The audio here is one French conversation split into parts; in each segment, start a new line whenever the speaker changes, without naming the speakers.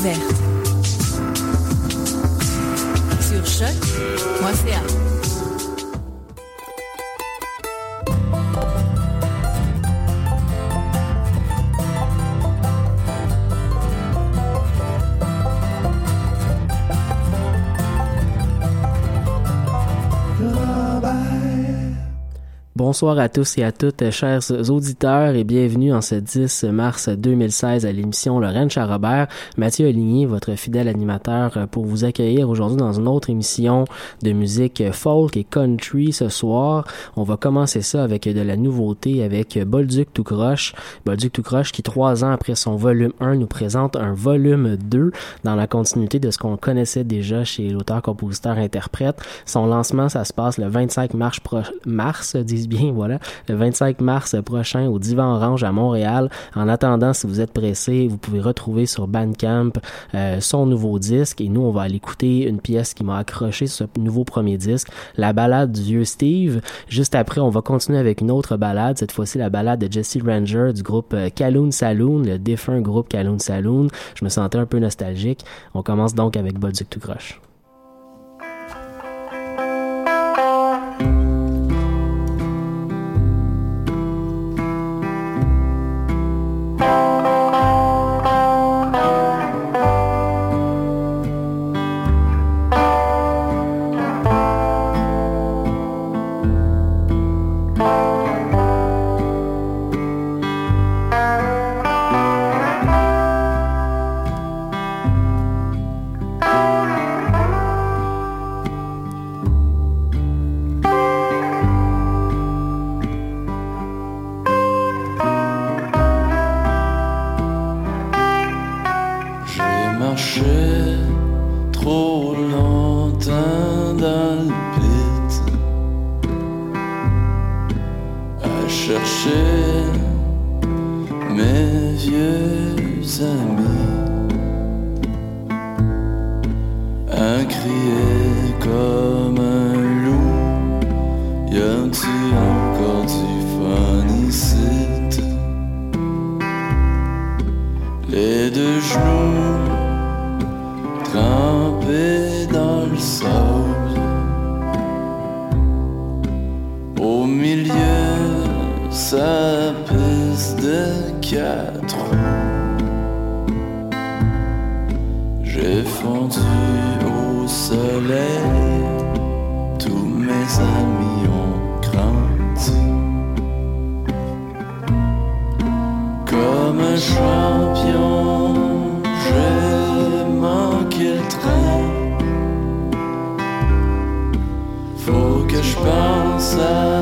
Découverte. Sur choc.ca.
Bonsoir à tous et à toutes, chers auditeurs, et bienvenue en ce 10 mars 2016 à l'émission Lorraine Charrobert. Mathieu Aligné, votre fidèle animateur, pour vous accueillir aujourd'hui dans une autre émission de musique folk et country ce soir. On va commencer ça avec de la nouveauté avec Bolduc tout croche. Bolduc tout croche qui, trois ans après son volume 1, nous présente un volume 2 dans la continuité de ce qu'on connaissait déjà chez l'auteur, compositeur, interprète. Son lancement, ça se passe le 25 mars, mars bien, voilà, le 25 mars prochain au Divan Orange à Montréal. En attendant, si vous êtes pressé, vous pouvez retrouver sur Bandcamp euh, son nouveau disque et nous, on va aller écouter une pièce qui m'a accroché sur ce nouveau premier disque, la balade du vieux Steve. Juste après, on va continuer avec une autre balade, cette fois-ci la balade de Jesse Ranger du groupe euh, Calhoun Saloon, le défunt groupe Calhoun Saloon. Je me sentais un peu nostalgique. On commence donc avec Bolduc tout croche.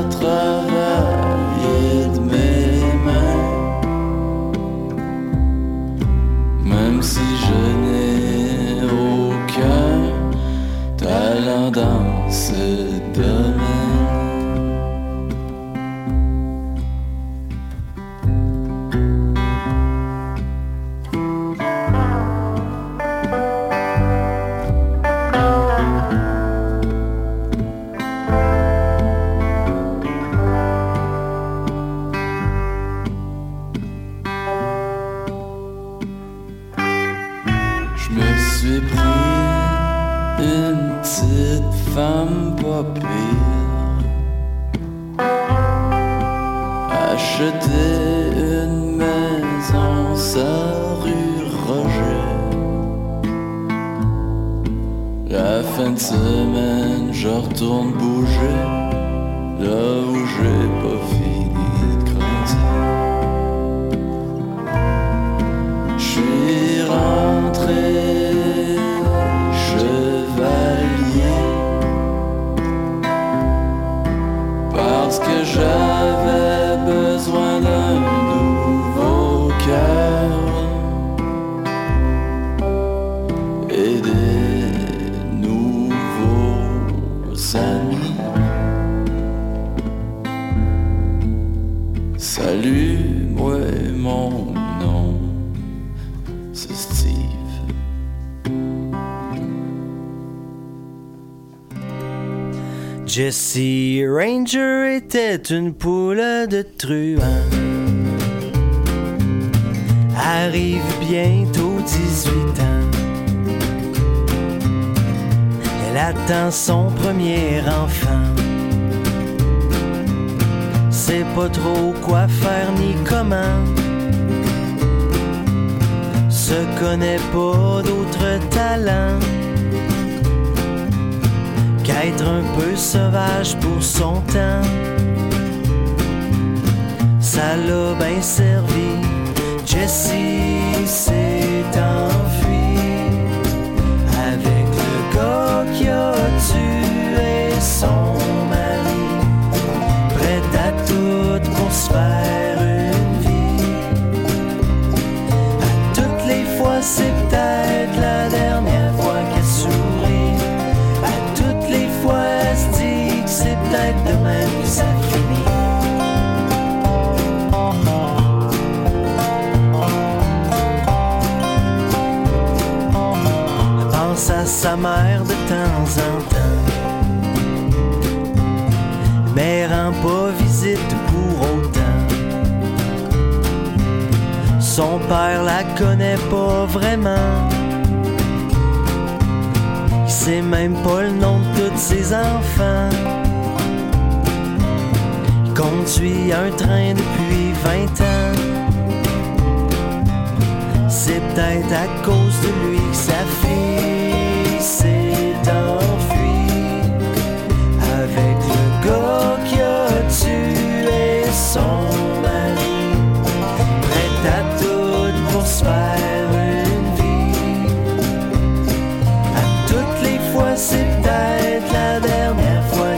travailler de mes mains, même si je n'ai aucun talent dans ce domaine.
Ranger était une poule de truand. Arrive bientôt 18 ans. Elle attend son premier enfant. Sait pas trop quoi faire ni comment. Se connaît pas d'autres talents qu'être un peu sauvage pour son temps. Ça l'a bien servi. Jessie s'est enfuie avec le gars qui a son mari. Prête à tout pour faire une vie. À toutes les fois, c'est peut-être la dernière sa mère de temps en temps. Mais rend pas visite pour autant. Son père la connaît pas vraiment. Il sait même pas le nom de tous ses enfants. Il conduit un train depuis 20 ans. C'est peut-être à cause de lui que sa fille c'est peut-être la dernière fois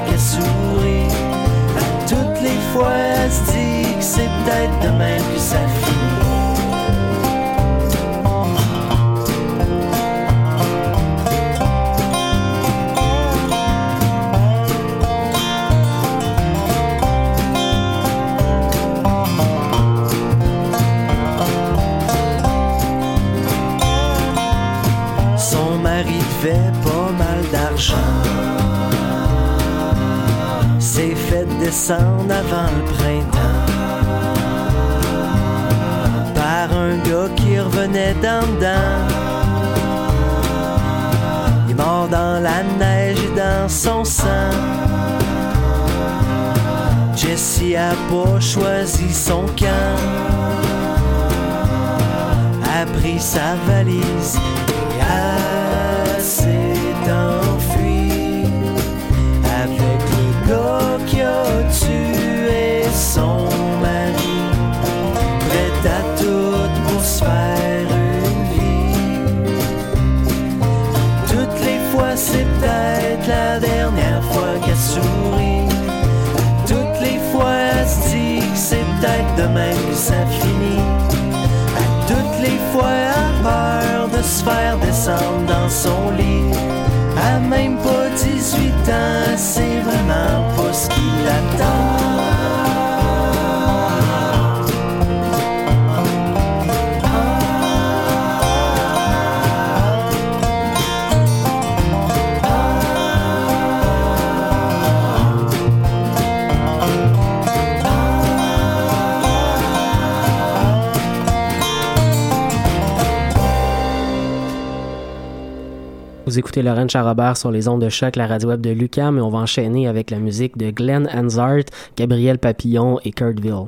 descendre avant le printemps. Par un gars qui revenait d'en dedans. Il est mort dans la neige et dans son sang. Jessie a pas choisi son camp. A pris sa valise et elle s'est peut-être demain que. À toutes les fois, a peur de se faire descendre dans son lit. À même pas 18 18 c'est vraiment pas ce qui l'attend.
Vous écoutez Laurent Charrobert sur les ondes de choc, la radio web de Lucam, et on va enchaîner avec la musique de Glenn Hansard, Gabriel Papillon et Kurtville.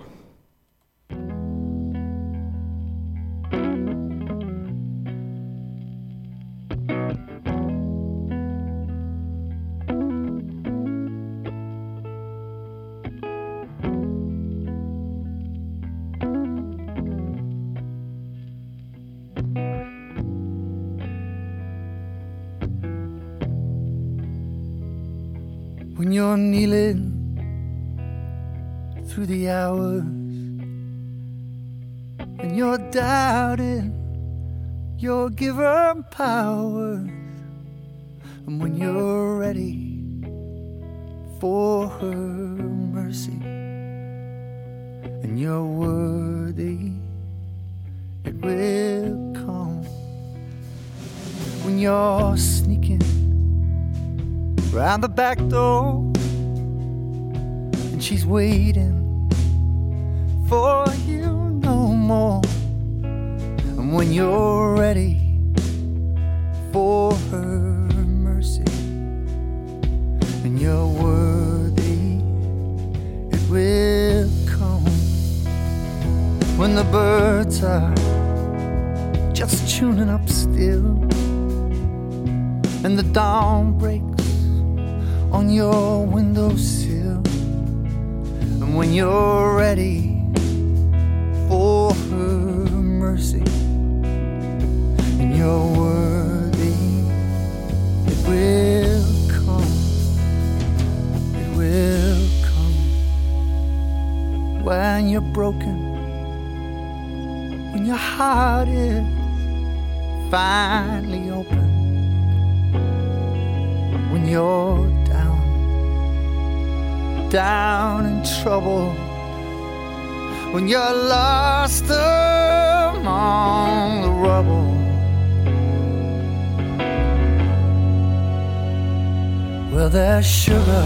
Your given power. and when you're ready for her mercy, and you're worthy, it will come when you're sneaking round the back door, and she's waiting for you no more. And when you're ready for her mercy, and you're worthy, it will come. When the birds are just tuning up still, and the dawn breaks on your windowsill. And when you're ready for her mercy, you're worthy, it will come. It will come when you're broken, when your heart is finally open, when you're down down in trouble when you're lost among the rubble. Well, there's sugar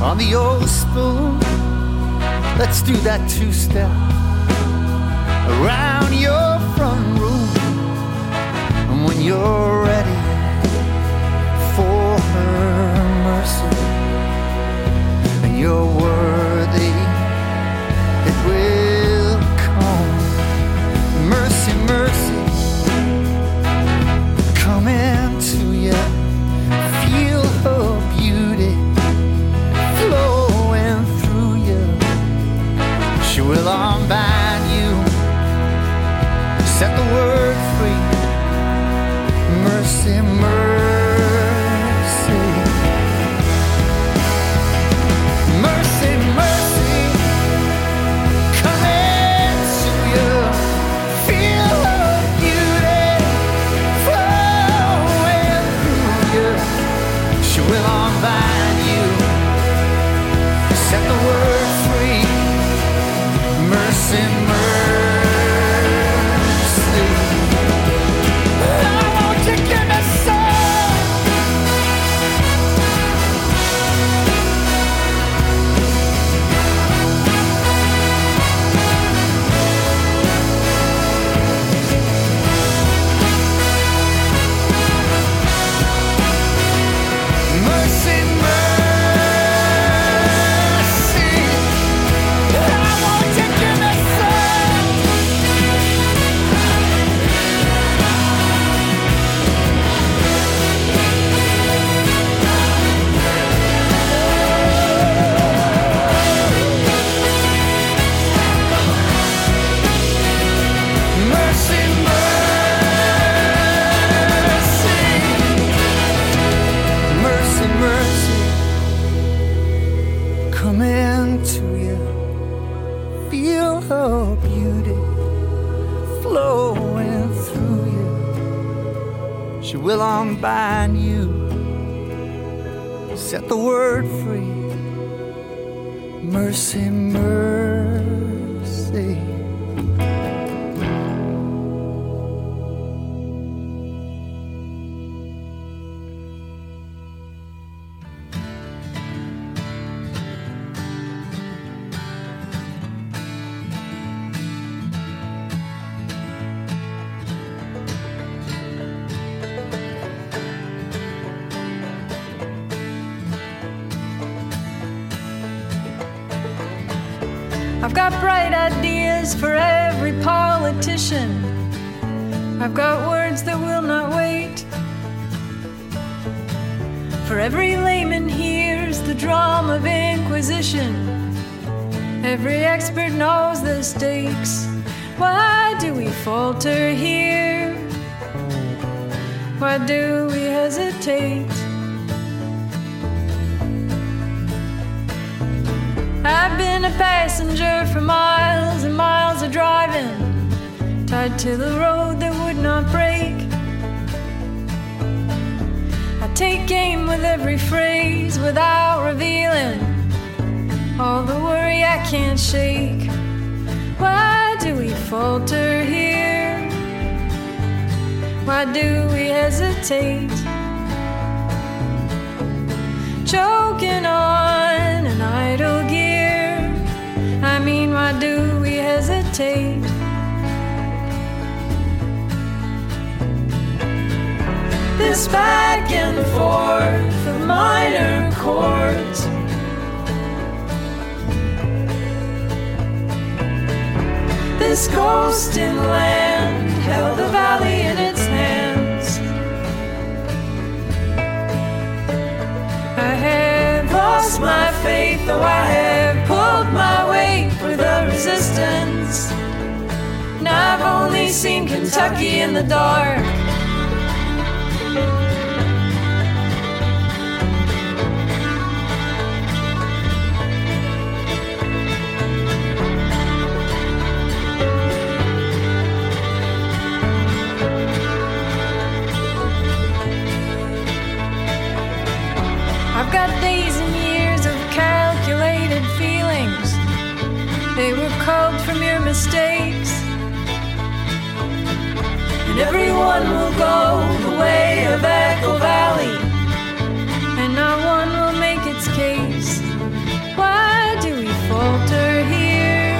on the old spoon. Let's do that two step around your front room. And when you're ready for her mercy
and your worthy, in tied to the road that would not break. I take aim with every phrase without revealing all the worry I can't shake. Why do we falter here? Why do we hesitate? Choking on an idle gear. I mean, why do we hesitate? This back and forth of minor chords. This ghost in land held the valley in its hands. I have lost my faith, though I have pulled my weight for the resistance. And I've only seen Kentucky in the dark. Mistakes. And everyone will go the way of Echo Valley. And not one will make its case. Why do we falter here?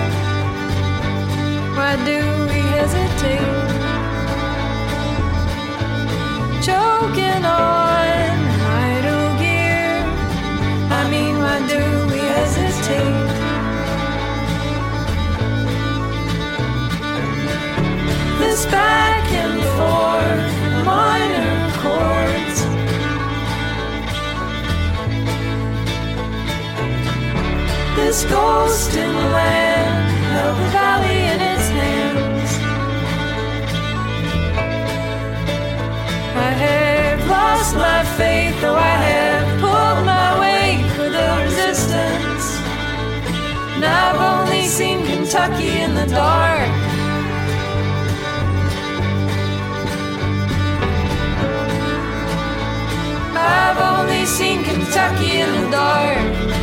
Why do we hesitate? Choking on Ghost in the land held the valley in its hands. I have lost my faith, though I have pulled my weight for the resistance. And I've only seen Kentucky in the dark. I've only seen Kentucky in the dark.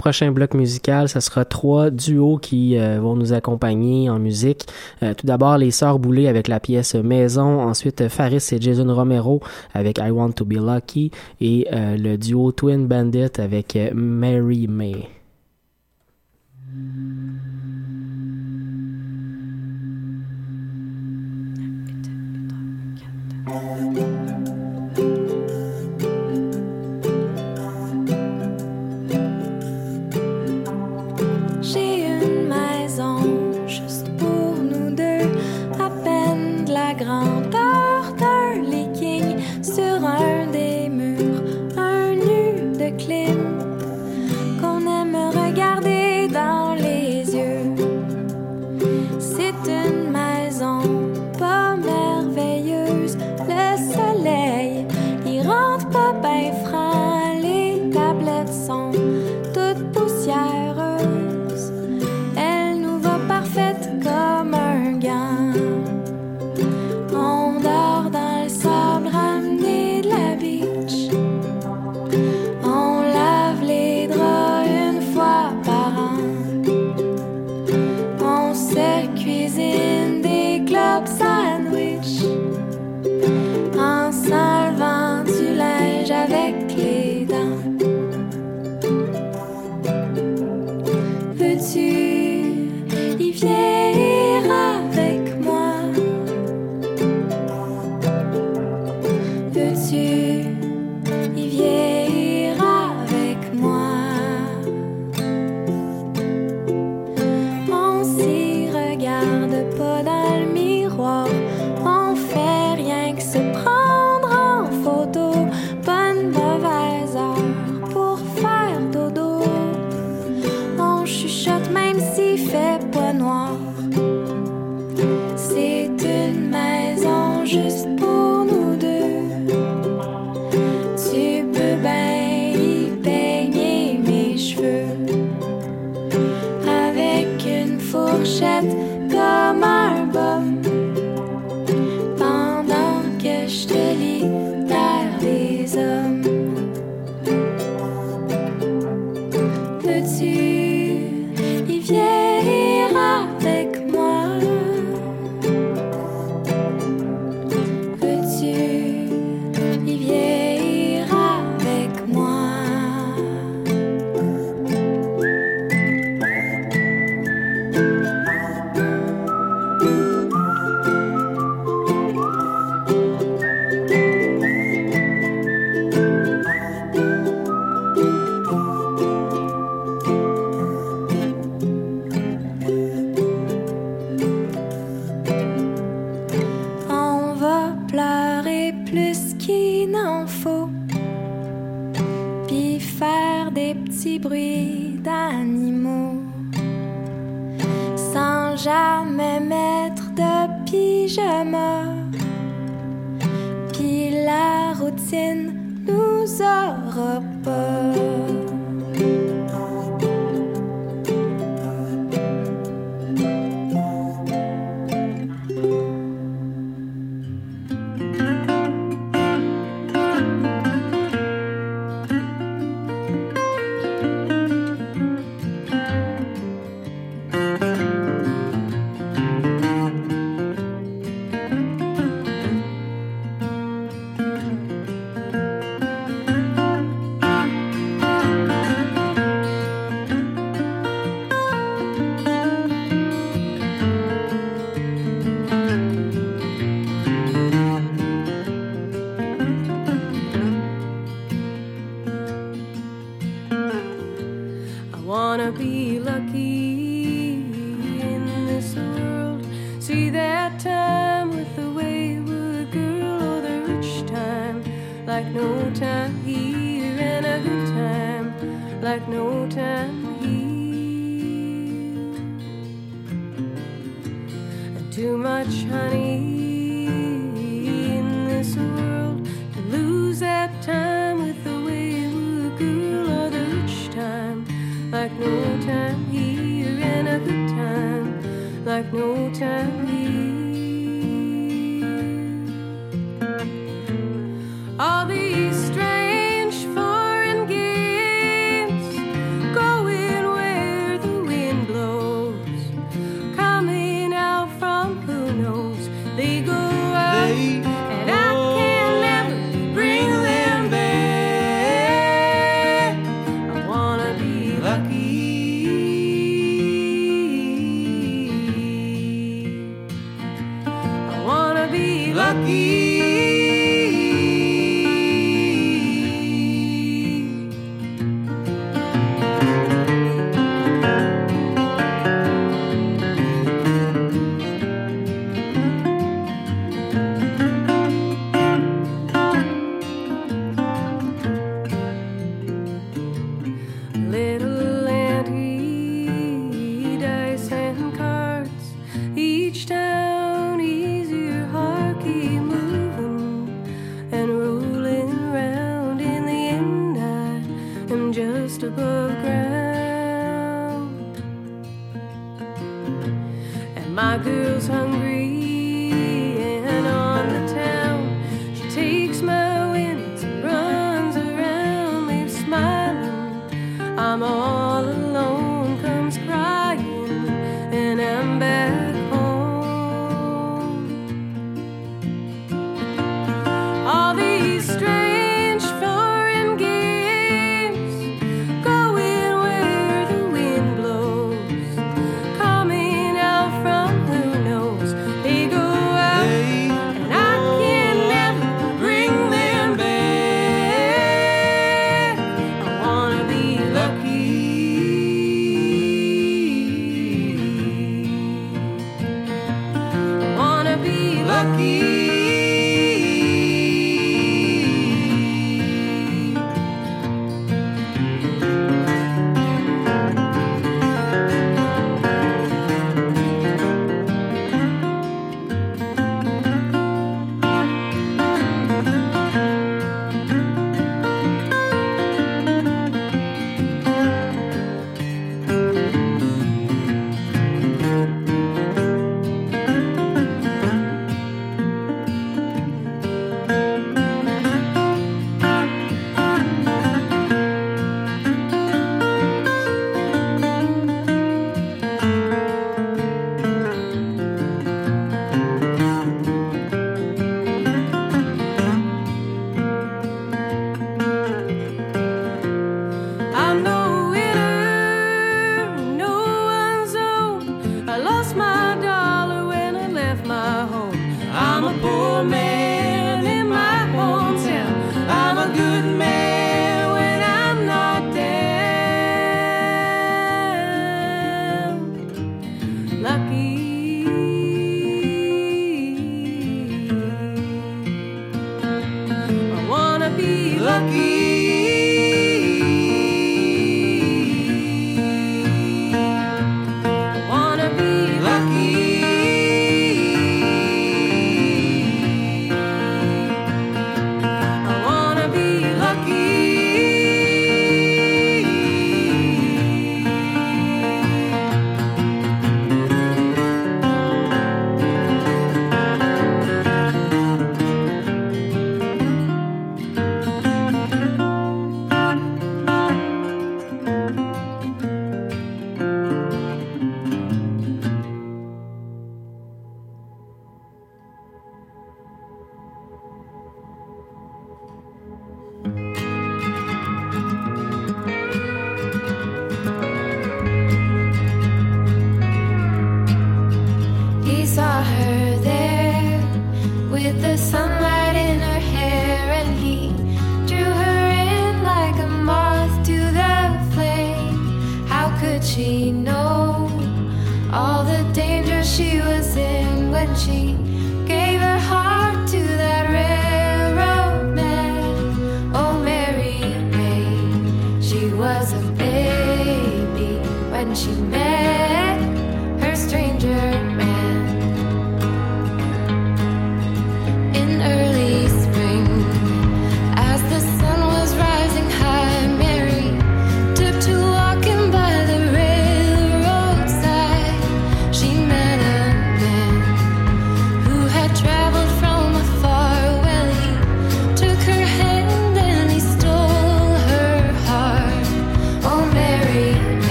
prochain bloc musical, ce sera trois duos qui euh, vont nous accompagner en musique. Euh, tout d'abord, les Sœurs Boulay avec la pièce Maison. Ensuite, Faris et Jason Romero avec I Want to Be Lucky. Et euh, le duo Twin Bandit avec Mary May.
Fait pas noir. C'est une maison juste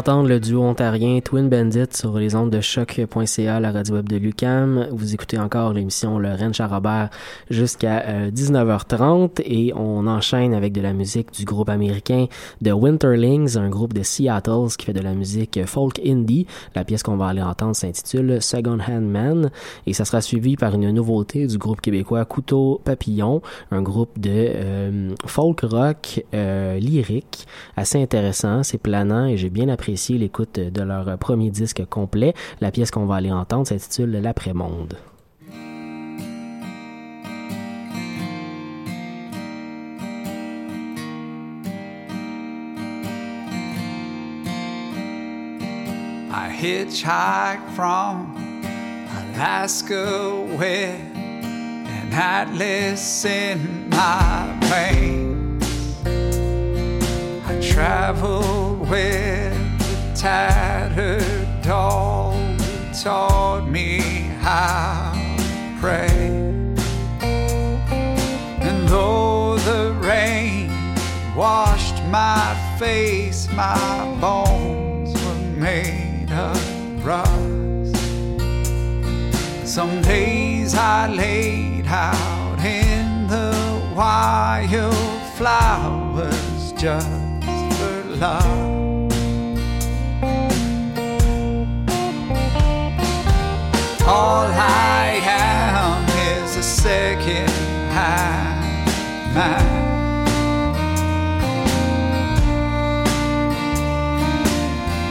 d'entendre le duo ontarien Twin Bandit sur les ondes de choc.ca, la radio web de Lucam. Vous écoutez encore l'émission Le Rennes Charrobert jusqu'à euh, 19h30 et on enchaîne avec de la musique du groupe américain de Winterlings, un groupe de Seattle qui fait de la musique folk indie. La pièce qu'on va aller entendre s'intitule Second Hand Man et ça sera suivi par une nouveauté du groupe québécois Couteau Papillon, un groupe de euh, folk rock euh, lyrique assez intéressant, c'est planant et j'ai bien apprécié l'écoute de leur premier disque complet. La pièce qu'on va aller entendre s'intitule L'après-monde.
Tattered doll taught me how to pray. And though the rain washed my face, my bones were made of rust. Some days I laid out in the wildflowers just for love. All I am is a second hand man.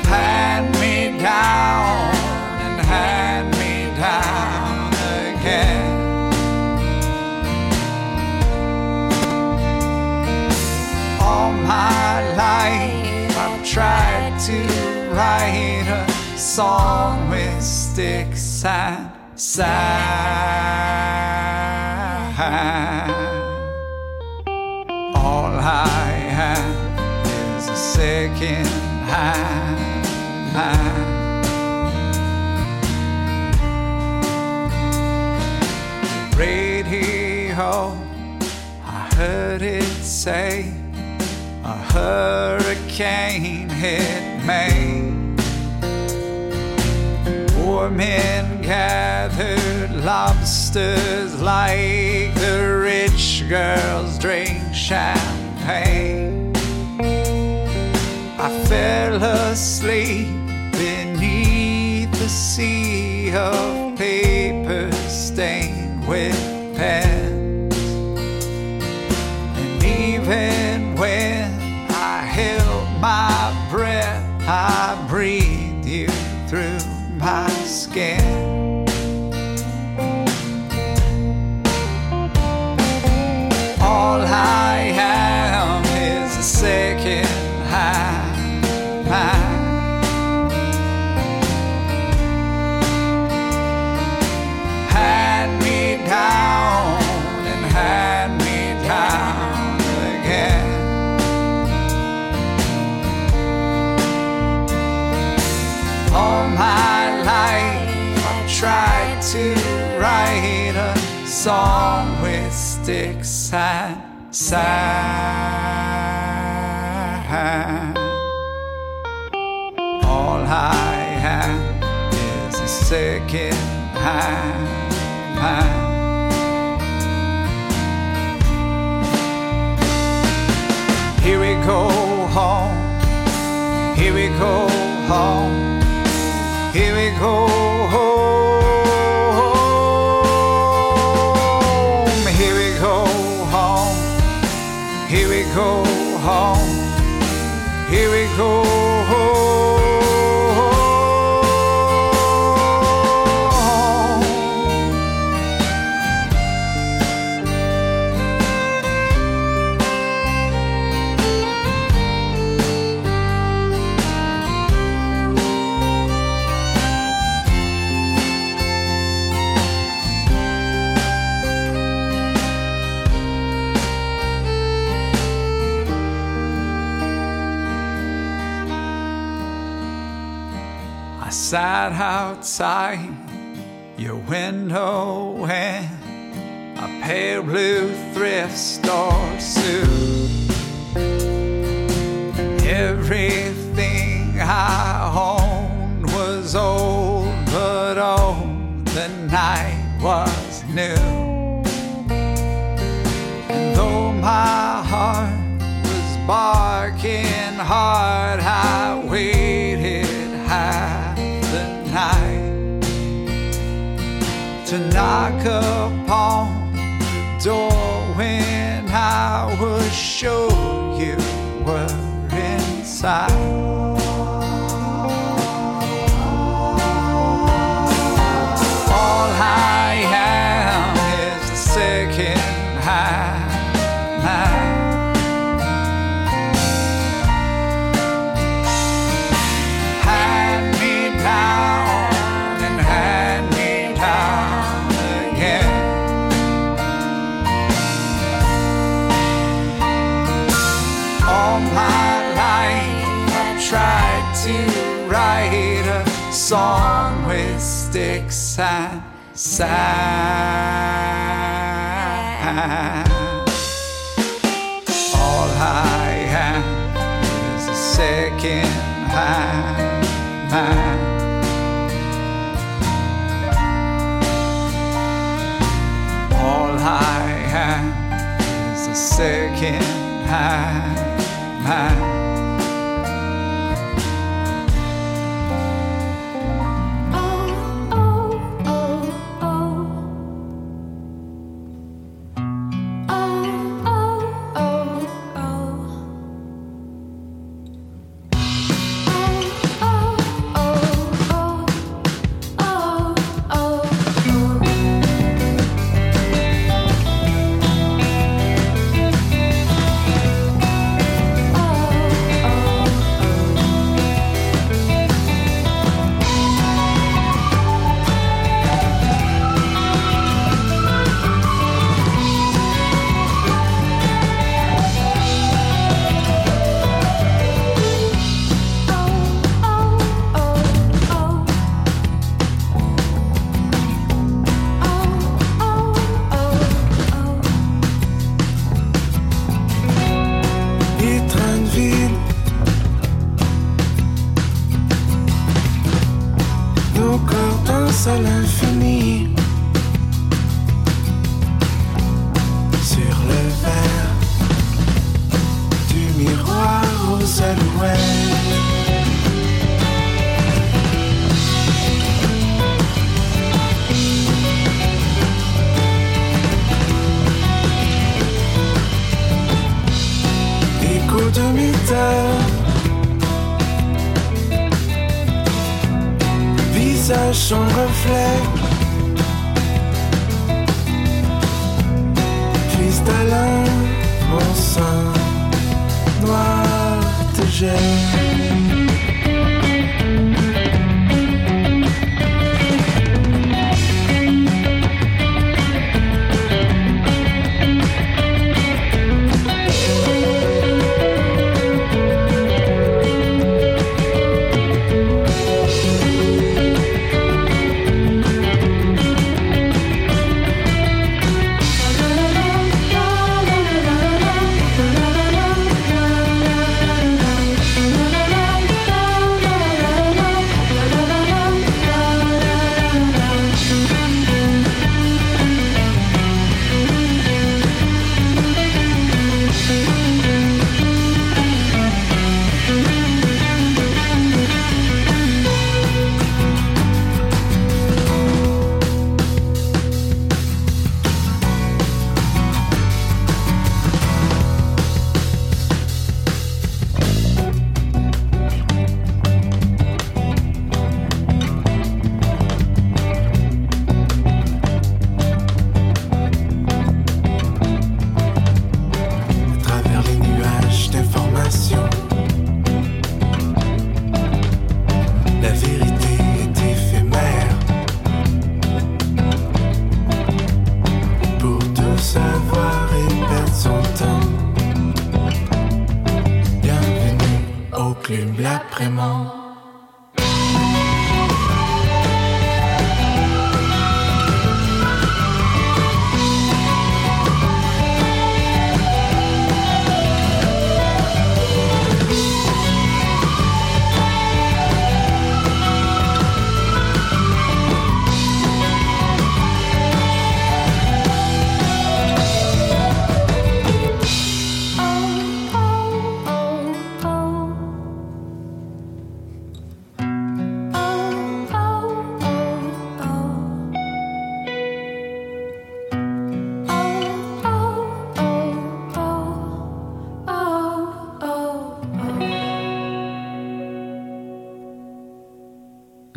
Hand me down and hand me down again. All my life I've tried to write a song with sticks and sand. All I have is a second hand. Radio, I heard it say a hurricane hit Maine. Men gathered lobsters like the rich girls drink champagne. I fell asleep beneath the sea of paper stained with song with sticks and sand. All I have is a second hand. Here we go home. Here we go home. Here we go home. Sat outside your window in a pale blue thrift store suit. Everything I owned was old, but oh, the night was new. And though my heart was barking hard, I waited to knock upon the door when I was sure you were inside. side, side. All I have is a second high. All I have is a second
high, high.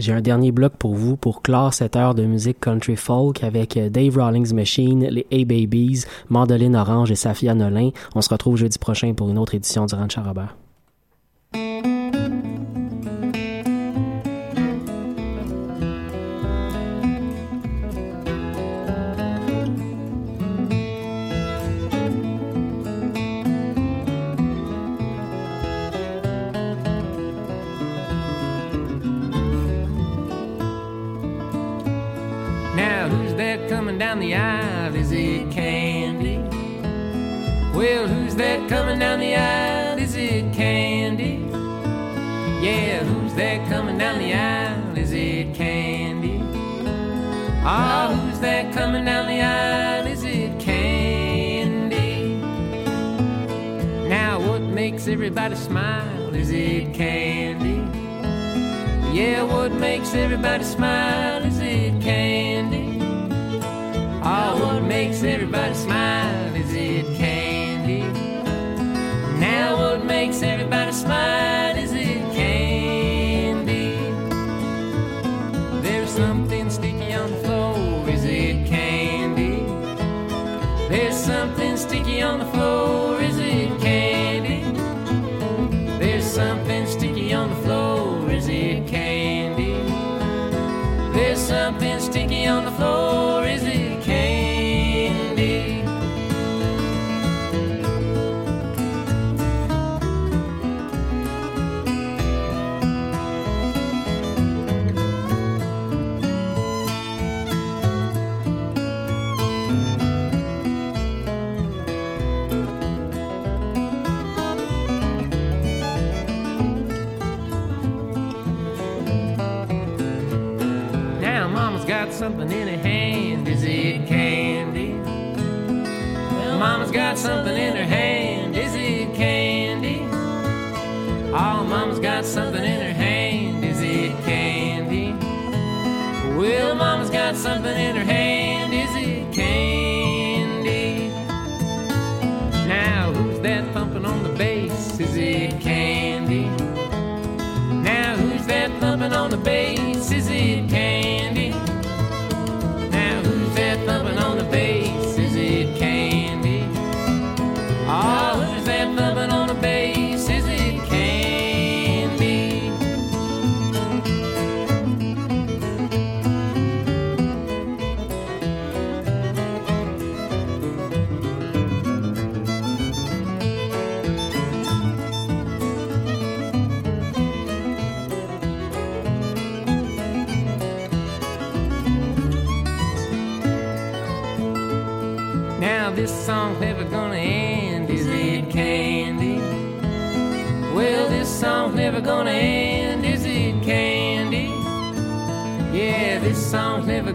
J'ai un dernier bloc pour vous pour clore cette heure de musique country folk avec euh, Dave Rawlings Machine, les A-Babies, Mandoline Orange et Safia Nolin. On se retrouve jeudi prochain pour une autre édition du Ranch Robert.
something
in a hand.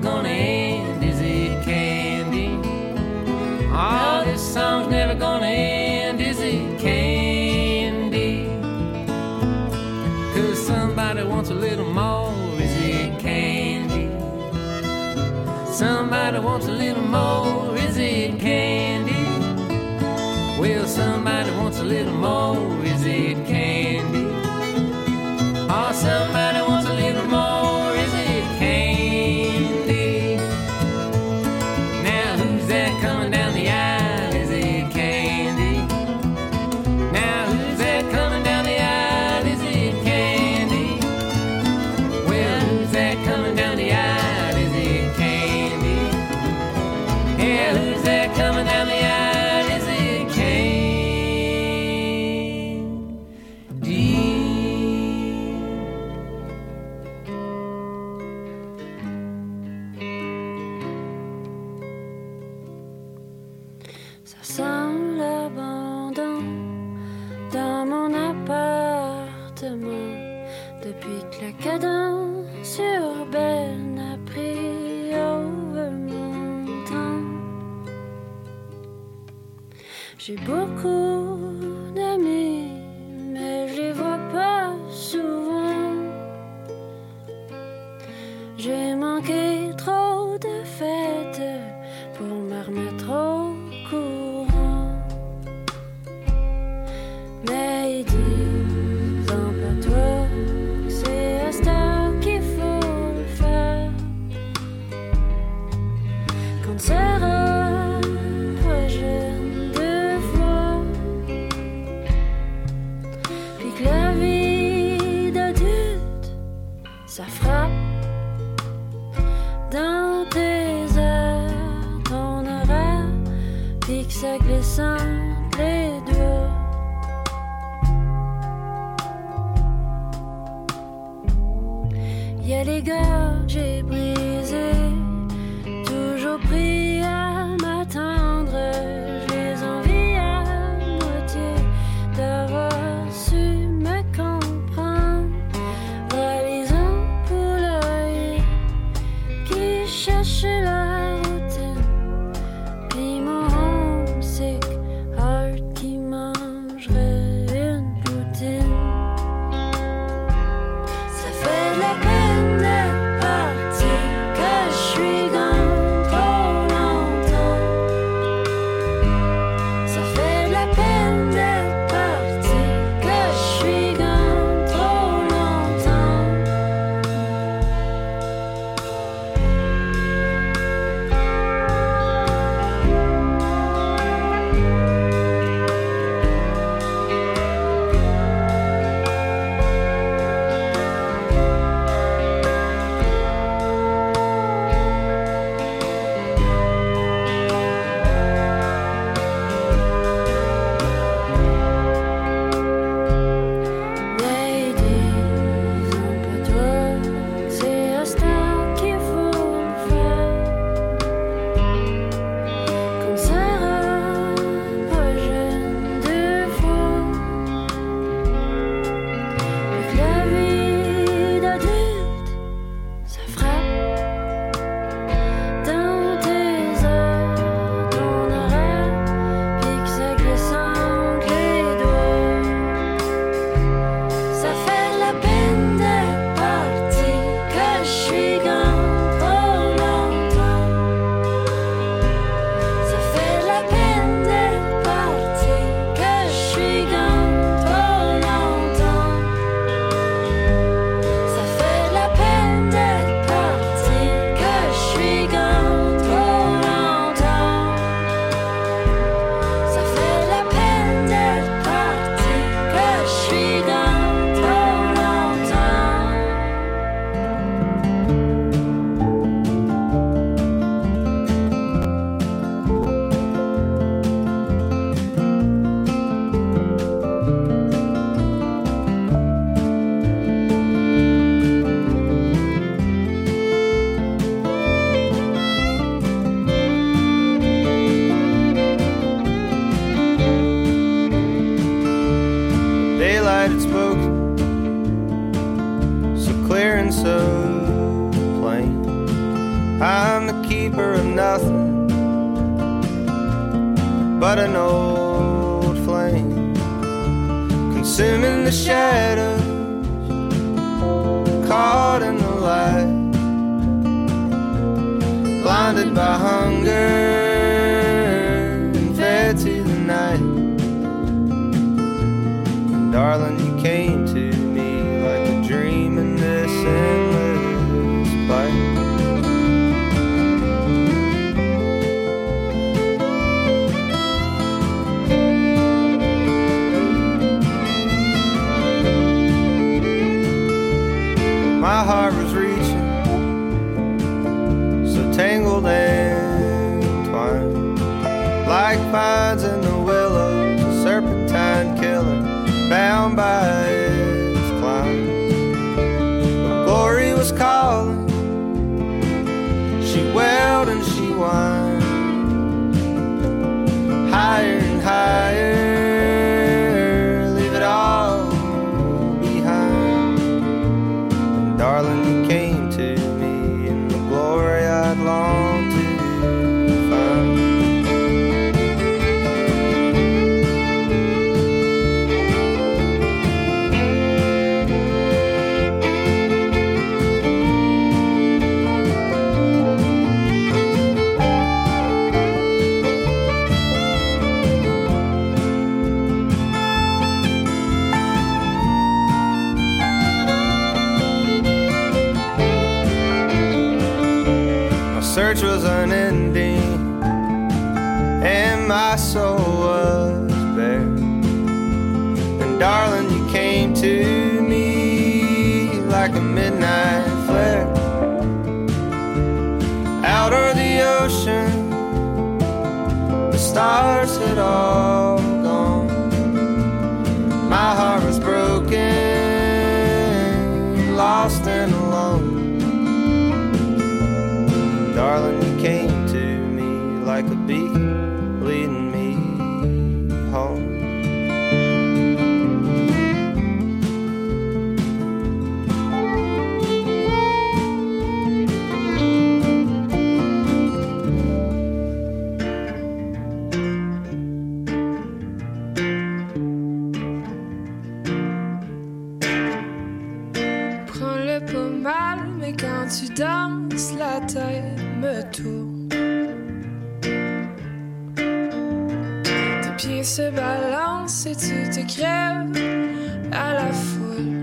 gonna end? Is it candy? Oh, this song's never gonna end. Is it candy? Cause somebody wants a little more. Is it candy? Somebody wants a little more.
y a les gars, j'ai brisé, toujours pris.
she.
Tu te balance et tu te crèves à la foule.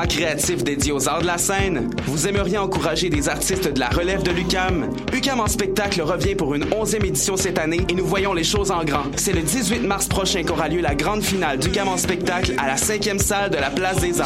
créatif dédié aux arts de la scène? Vous aimeriez encourager des artistes de la relève de l'UCAM? UCAM en spectacle revient pour une 11e édition cette année et nous voyons les choses en grand. C'est le 18 mars prochain qu'aura lieu la grande finale du d'UCAM en spectacle à la 5e salle de la Place des Arts.